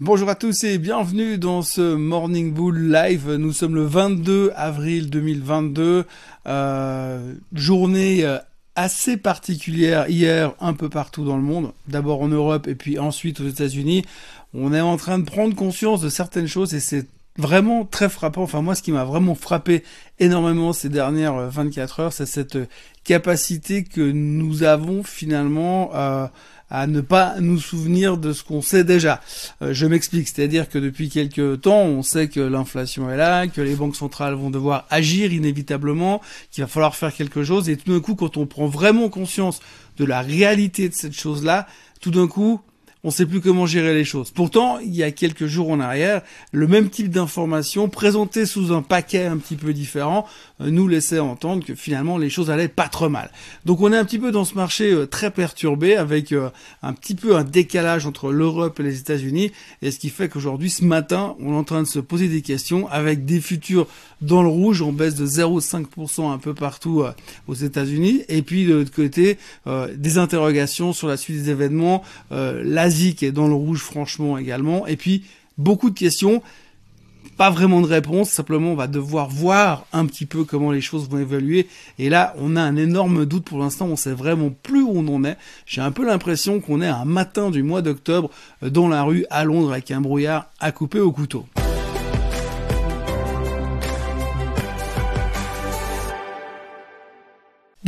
Bonjour à tous et bienvenue dans ce Morning Bull Live. Nous sommes le 22 avril 2022, euh, journée euh, assez particulière hier un peu partout dans le monde, d'abord en Europe et puis ensuite aux États-Unis. On est en train de prendre conscience de certaines choses et c'est vraiment très frappant. Enfin moi ce qui m'a vraiment frappé énormément ces dernières 24 heures, c'est cette capacité que nous avons finalement à à ne pas nous souvenir de ce qu'on sait déjà. Euh, je m'explique, c'est-à-dire que depuis quelques temps, on sait que l'inflation est là, que les banques centrales vont devoir agir inévitablement, qu'il va falloir faire quelque chose, et tout d'un coup, quand on prend vraiment conscience de la réalité de cette chose-là, tout d'un coup, on sait plus comment gérer les choses. Pourtant, il y a quelques jours en arrière, le même type d'information présentée sous un paquet un petit peu différent euh, nous laissait entendre que finalement les choses allaient pas trop mal. Donc on est un petit peu dans ce marché euh, très perturbé avec euh, un petit peu un décalage entre l'Europe et les États-Unis et ce qui fait qu'aujourd'hui ce matin, on est en train de se poser des questions avec des futurs dans le rouge en baisse de 0,5% un peu partout aux États-Unis et puis de l'autre côté des interrogations sur la suite des événements, la l'Asie qui est dans le rouge franchement également. Et puis beaucoup de questions, pas vraiment de réponse, simplement on va devoir voir un petit peu comment les choses vont évoluer. Et là, on a un énorme doute pour l'instant, on sait vraiment plus où on en est. J'ai un peu l'impression qu'on est un matin du mois d'octobre euh, dans la rue à Londres avec un brouillard à couper au couteau.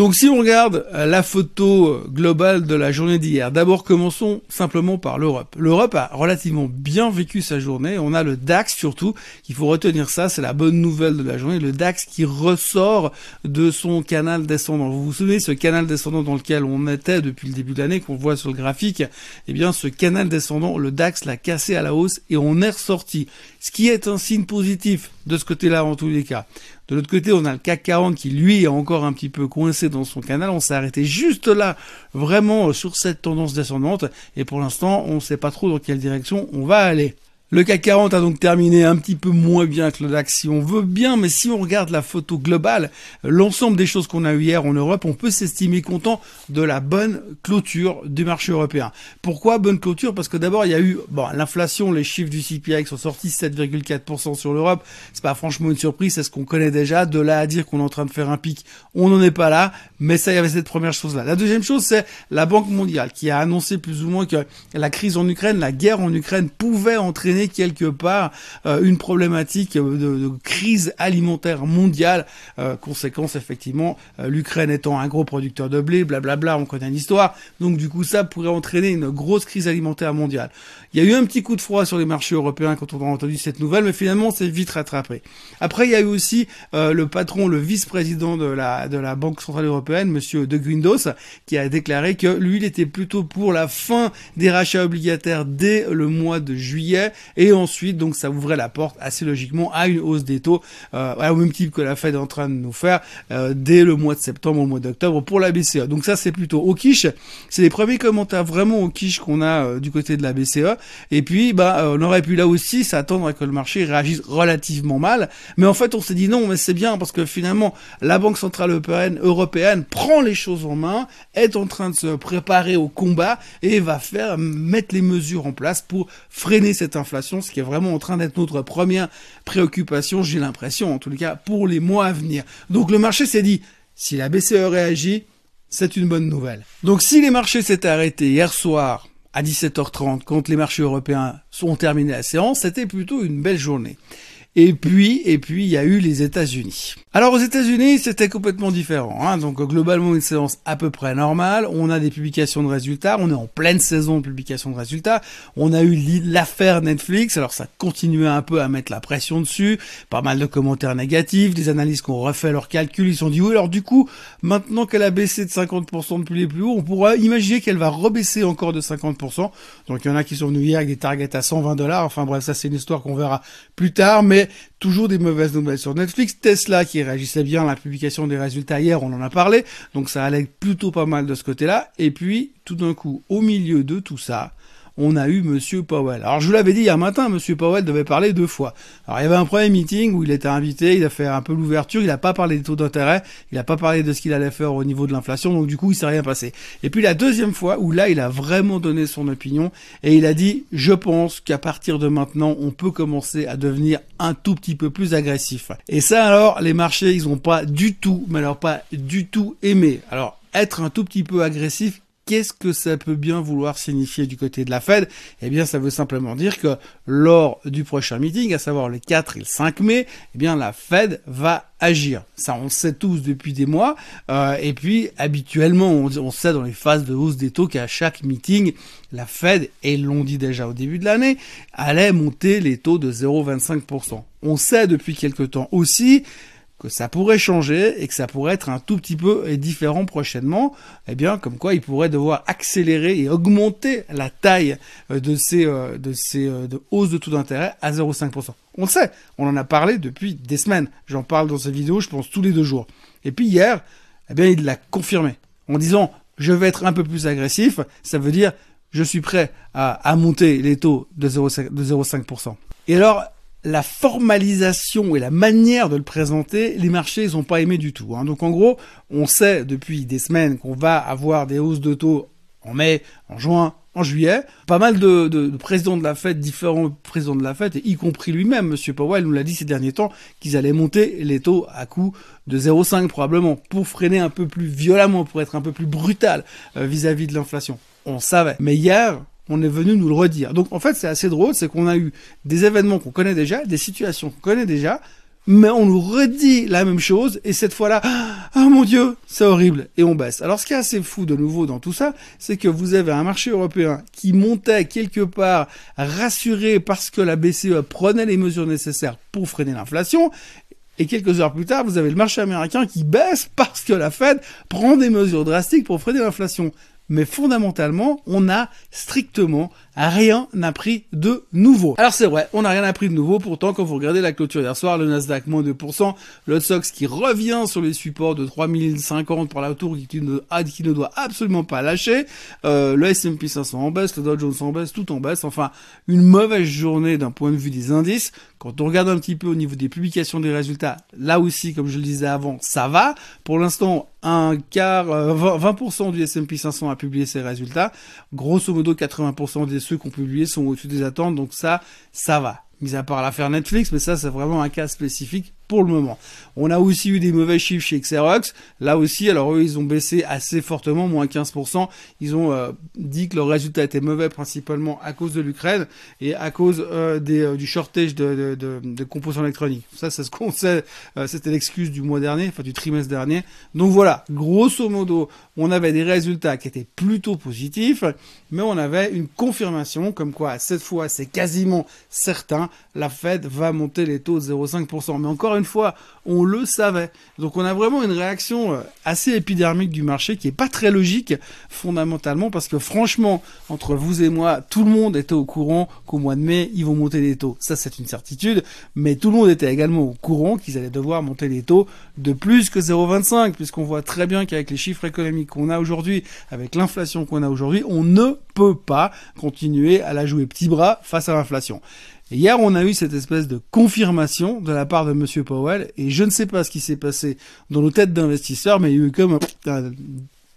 Donc si on regarde euh, la photo euh, globale de la journée d'hier, d'abord commençons simplement par l'Europe. L'Europe a relativement bien vécu sa journée. On a le DAX surtout, il faut retenir ça, c'est la bonne nouvelle de la journée, le DAX qui ressort de son canal descendant. Vous vous souvenez, ce canal descendant dans lequel on était depuis le début de l'année, qu'on voit sur le graphique, eh bien ce canal descendant, le DAX l'a cassé à la hausse et on est ressorti. Ce qui est un signe positif de ce côté-là en tous les cas. De l'autre côté, on a le CAC 40 qui lui est encore un petit peu coincé dans son canal. On s'est arrêté juste là, vraiment sur cette tendance descendante. Et pour l'instant, on ne sait pas trop dans quelle direction on va aller. Le CAC 40 a donc terminé un petit peu moins bien que le DAX si on veut bien, mais si on regarde la photo globale, l'ensemble des choses qu'on a eu hier en Europe, on peut s'estimer content de la bonne clôture du marché européen. Pourquoi bonne clôture? Parce que d'abord il y a eu bon l'inflation, les chiffres du CPI qui sont sortis 7,4% sur l'Europe, c'est pas franchement une surprise, c'est ce qu'on connaît déjà. De là à dire qu'on est en train de faire un pic, on n'en est pas là, mais ça y avait cette première chose là. La deuxième chose c'est la Banque mondiale qui a annoncé plus ou moins que la crise en Ukraine, la guerre en Ukraine pouvait entraîner quelque part euh, une problématique de, crise alimentaire mondiale. Euh, conséquence, effectivement, euh, l'Ukraine étant un gros producteur de blé, blablabla, on connaît l'histoire. Donc du coup, ça pourrait entraîner une grosse crise alimentaire mondiale. Il y a eu un petit coup de froid sur les marchés européens quand on a entendu cette nouvelle, mais finalement, c'est vite rattrapé. Après, il y a eu aussi le patron, le vice-président de la, de la Banque Centrale Européenne, monsieur De Guindos, qui a déclaré que lui, il était plutôt pour la fin des rachats obligataires dès le mois de juillet et ensuite, donc, ça ouvrait la porte assez logiquement à une hausse des taux, euh, au même type que la Fed est en train de nous faire euh, dès le mois de septembre, au mois d'octobre pour la BCE. Donc ça, c'est plutôt au quiche. C'est les premiers commentaires vraiment au quiche qu'on a euh, du côté de la BCE. Et puis, bah, on aurait pu là aussi s'attendre à que le marché réagisse relativement mal. Mais en fait, on s'est dit non, mais c'est bien parce que finalement, la Banque Centrale Européenne, européenne prend les choses en main, est en train de se préparer au combat et va faire mettre les mesures en place pour freiner cette inflation ce qui est vraiment en train d'être notre première préoccupation, j'ai l'impression, en tout cas, pour les mois à venir. Donc le marché s'est dit, si la BCE réagit, c'est une bonne nouvelle. Donc si les marchés s'étaient arrêtés hier soir à 17h30, quand les marchés européens sont terminés la séance, c'était plutôt une belle journée. Et puis, et puis, il y a eu les États-Unis. Alors aux États-Unis, c'était complètement différent. Hein. Donc globalement une séance à peu près normale. On a des publications de résultats. On est en pleine saison de publication de résultats. On a eu l'affaire Netflix. Alors ça continuait un peu à mettre la pression dessus. Pas mal de commentaires négatifs, des analystes qui ont refait leurs calculs. Ils se sont dit oui alors du coup maintenant qu'elle a baissé de 50% depuis les plus hauts, on pourra imaginer qu'elle va rebaisser encore de 50%. Donc il y en a qui sont venus hier avec des targets à 120 dollars. Enfin bref ça c'est une histoire qu'on verra plus tard. Mais toujours des mauvaises nouvelles sur Netflix. Tesla qui réagissait bien à la publication des résultats hier, on en a parlé, donc ça allait plutôt pas mal de ce côté-là. Et puis, tout d'un coup, au milieu de tout ça, on a eu Monsieur Powell. Alors je vous l'avais dit hier matin, Monsieur Powell devait parler deux fois. Alors il y avait un premier meeting où il était invité, il a fait un peu l'ouverture, il n'a pas parlé des taux d'intérêt, il n'a pas parlé de ce qu'il allait faire au niveau de l'inflation, donc du coup il s'est rien passé. Et puis la deuxième fois où là il a vraiment donné son opinion et il a dit je pense qu'à partir de maintenant on peut commencer à devenir un tout petit peu plus agressif. Et ça alors les marchés ils ont pas du tout, mais alors pas du tout aimé. Alors être un tout petit peu agressif, qu'est-ce que ça peut bien vouloir signifier du côté de la Fed? Eh bien, ça veut simplement dire que lors du prochain meeting, à savoir le 4 et le 5 mai, eh bien, la Fed va agir. Ça, on sait tous depuis des mois. Euh, et puis, habituellement, on, sait dans les phases de hausse des taux qu'à chaque meeting, la Fed, et l'ont dit déjà au début de l'année, allait monter les taux de 0,25%. On sait depuis quelque temps aussi que ça pourrait changer et que ça pourrait être un tout petit peu différent prochainement, eh bien, comme quoi il pourrait devoir accélérer et augmenter la taille euh, de ces, euh, de ces euh, de hausses de taux d'intérêt à 0,5%. On le sait, on en a parlé depuis des semaines. J'en parle dans cette vidéo, je pense, tous les deux jours. Et puis hier, eh bien, il l'a confirmé en disant je vais être un peu plus agressif. Ça veut dire je suis prêt à, à monter les taux de 0,5%. Et alors, la formalisation et la manière de le présenter, les marchés ils n'ont pas aimé du tout. Hein. Donc en gros, on sait depuis des semaines qu'on va avoir des hausses de taux en mai, en juin, en juillet. Pas mal de, de, présidents de la fête, différents présidents de la fête, y compris lui-même, Monsieur Powell nous l'a dit ces derniers temps, qu'ils allaient monter les taux à coût de 0,5 probablement, pour freiner un peu plus violemment, pour être un peu plus brutal euh, vis-à-vis -vis de l'inflation. On savait. Mais hier, on est venu nous le redire. Donc en fait, c'est assez drôle, c'est qu'on a eu des événements qu'on connaît déjà, des situations qu'on connaît déjà, mais on nous redit la même chose, et cette fois-là, ah mon dieu, c'est horrible, et on baisse. Alors ce qui est assez fou de nouveau dans tout ça, c'est que vous avez un marché européen qui montait quelque part rassuré parce que la BCE prenait les mesures nécessaires pour freiner l'inflation, et quelques heures plus tard, vous avez le marché américain qui baisse parce que la Fed prend des mesures drastiques pour freiner l'inflation mais fondamentalement, on n'a strictement rien appris de nouveau. Alors c'est vrai, on n'a rien appris de nouveau, pourtant quand vous regardez la clôture hier soir, le Nasdaq moins 2%, le Sox qui revient sur les supports de 3050 par la tour qui ne, qui ne doit absolument pas lâcher, euh, le S&P 500 en baisse, le Dow Jones en baisse, tout en baisse, enfin une mauvaise journée d'un point de vue des indices. Quand on regarde un petit peu au niveau des publications des résultats, là aussi, comme je le disais avant, ça va. Pour l'instant, un quart, 20% euh, du S&P 500 a publié ses résultats. Grosso modo, 80% de ont publié sont au-dessus des attentes, donc ça, ça va. Mis à part l'affaire Netflix, mais ça, c'est vraiment un cas spécifique pour le moment. On a aussi eu des mauvais chiffres chez Xerox. Là aussi, alors eux, ils ont baissé assez fortement, moins 15%. Ils ont euh, dit que leur résultat était mauvais principalement à cause de l'Ukraine et à cause euh, euh, du shortage de, composants électroniques. Ça, c'est ce qu'on sait. C'était l'excuse du mois dernier, enfin du trimestre dernier. Donc voilà, grosso modo, on avait des résultats qui étaient plutôt positifs, mais on avait une confirmation comme quoi cette fois, c'est quasiment certain, la Fed va monter les taux de 0,5%. Mais encore une fois, on le savait. Donc on a vraiment une réaction euh, assez épidermique du marché qui est pas très logique fondamentalement parce que franchement, entre vous et moi, tout le monde était au courant qu'au mois de mai, ils vont monter les taux. Ça c'est une certitude, mais tout le monde était également au courant qu'ils allaient devoir monter les taux de plus que 0,25 puisqu'on voit très bien qu'avec les chiffres économiques qu'on a aujourd'hui, avec l'inflation qu'on a aujourd'hui, on ne peut pas continuer à la jouer petit bras face à l'inflation hier, on a eu cette espèce de confirmation de la part de Monsieur Powell, et je ne sais pas ce qui s'est passé dans nos têtes d'investisseurs, mais il y a eu comme un,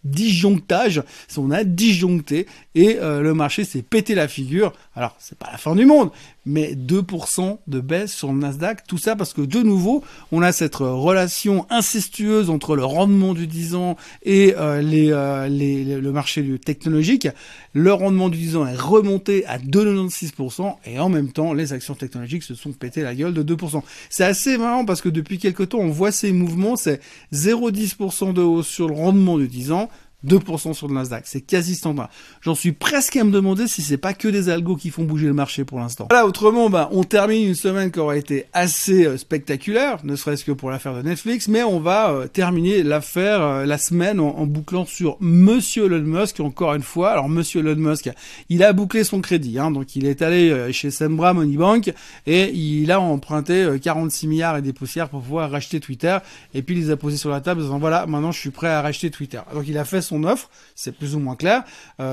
disjonctage, on a disjoncté et euh, le marché s'est pété la figure. Alors, c'est pas la fin du monde, mais 2% de baisse sur le Nasdaq, tout ça parce que de nouveau, on a cette relation incestueuse entre le rendement du 10 ans et euh, les, euh, les, le marché technologique. Le rendement du 10 ans est remonté à 2,96% et en même temps, les actions technologiques se sont pété la gueule de 2%. C'est assez marrant parce que depuis quelque temps, on voit ces mouvements, c'est 0,10% de hausse sur le rendement du 10 ans, 2% sur le Nasdaq, c'est quasi standard. J'en suis presque à me demander si c'est pas que des algos qui font bouger le marché pour l'instant. Voilà, autrement, bah, on termine une semaine qui aura été assez euh, spectaculaire, ne serait-ce que pour l'affaire de Netflix, mais on va euh, terminer l'affaire, euh, la semaine en, bouclant sur Monsieur Elon Musk, encore une fois. Alors, Monsieur Elon Musk, il a bouclé son crédit, hein, donc il est allé chez Sembra Money Bank et il a emprunté 46 milliards et des poussières pour pouvoir racheter Twitter, et puis il les a posés sur la table en disant voilà, maintenant je suis prêt à racheter Twitter. Donc il a fait son offre, c'est plus ou moins clair.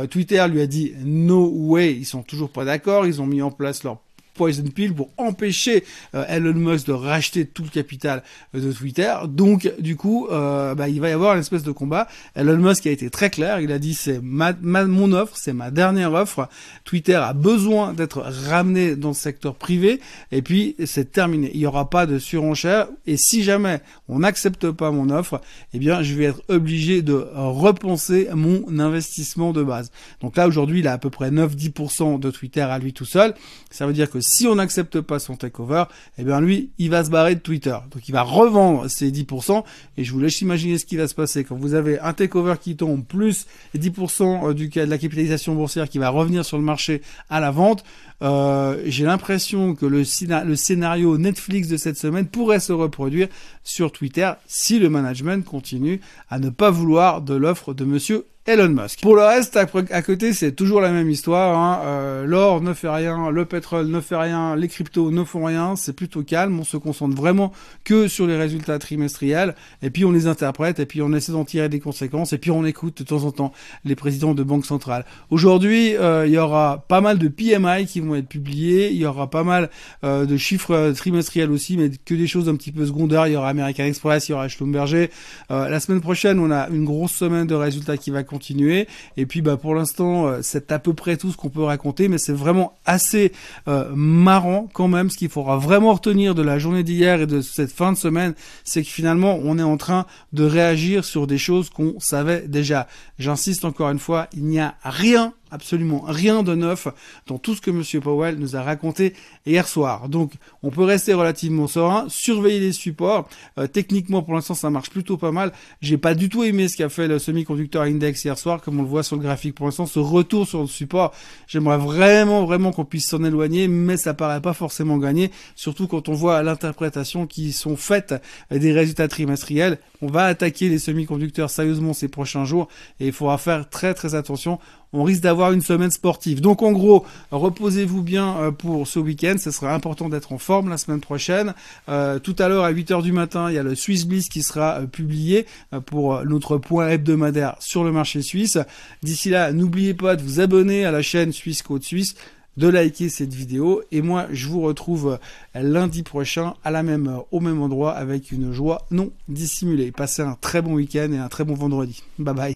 Twitter lui a dit no way, ils sont toujours pas d'accord, ils ont mis en place leur poison pill pour empêcher euh, Elon Musk de racheter tout le capital euh, de Twitter. Donc, du coup, euh, bah, il va y avoir une espèce de combat. Elon Musk a été très clair. Il a dit c'est ma, mon offre, c'est ma dernière offre. Twitter a besoin d'être ramené dans le secteur privé. Et puis, c'est terminé. Il n'y aura pas de surenchère. Et si jamais on n'accepte pas mon offre, eh bien, je vais être obligé de repenser mon investissement de base. Donc là, aujourd'hui, il a à peu près 9-10% de Twitter à lui tout seul. Ça veut dire que si on n'accepte pas son takeover, eh bien lui, il va se barrer de Twitter. Donc il va revendre ses 10%. Et je vous laisse imaginer ce qui va se passer quand vous avez un takeover qui tombe plus les 10% euh, du, de la capitalisation boursière qui va revenir sur le marché à la vente. Euh, j'ai l'impression que le, le scénario Netflix de cette semaine pourrait se reproduire sur Twitter si le management continue à ne pas vouloir de l'offre de monsieur Elon Musk. Pour le reste, à, côté, c'est toujours la même histoire. Hein. Euh, L'or ne fait rien, le pétrole ne fait rien, les cryptos ne font rien. C'est plutôt calme. On se concentre vraiment que sur les résultats trimestriels. Et puis on les interprète. Et puis on essaie d'en tirer des conséquences. Et puis on écoute de temps en temps les présidents de banques centrales. Aujourd'hui, euh, il y aura pas mal de PMI qui vont être publiés. Il y aura pas mal euh, de chiffres trimestriels aussi, mais que des choses un petit peu secondaires. Il y aura American Express, il y aura Schlumberger. la semaine prochaine, on a une grosse semaine de résultats qui va continuer. Et puis bah pour l'instant, euh, c'est à peu près tout ce qu'on peut raconter, mais c'est vraiment assez euh, marrant quand même. Ce qu'il faudra vraiment retenir de la journée d'hier et de cette fin de semaine, c'est que finalement on est en train de réagir sur des choses qu'on savait déjà. J'insiste encore une fois, il n'y a rien absolument rien de neuf dans tout ce que Monsieur Powell nous a raconté hier soir. Donc, on peut rester relativement serein, surveiller les supports. Euh, techniquement, pour l'instant, ça marche plutôt pas mal. J'ai pas du tout aimé ce qu'a fait le semi-conducteur index hier soir, comme on le voit sur le graphique. Pour l'instant, ce retour sur le support, j'aimerais vraiment, vraiment qu'on puisse s'en éloigner, mais ça paraît pas forcément gagné, surtout quand on voit l'interprétation qui sont faites des résultats trimestriels. On va attaquer les semi-conducteurs sérieusement ces prochains jours et il faudra faire très très attention on risque d'avoir une semaine sportive. Donc en gros, reposez-vous bien euh, pour ce week-end. Ce sera important d'être en forme la semaine prochaine. Euh, tout à l'heure à 8h du matin, il y a le Swiss Bliss qui sera euh, publié pour notre point hebdomadaire sur le marché suisse. D'ici là, n'oubliez pas de vous abonner à la chaîne Suisse Côte Suisse de liker cette vidéo et moi je vous retrouve lundi prochain à la même heure au même endroit avec une joie non dissimulée. Passez un très bon week-end et un très bon vendredi. Bye bye.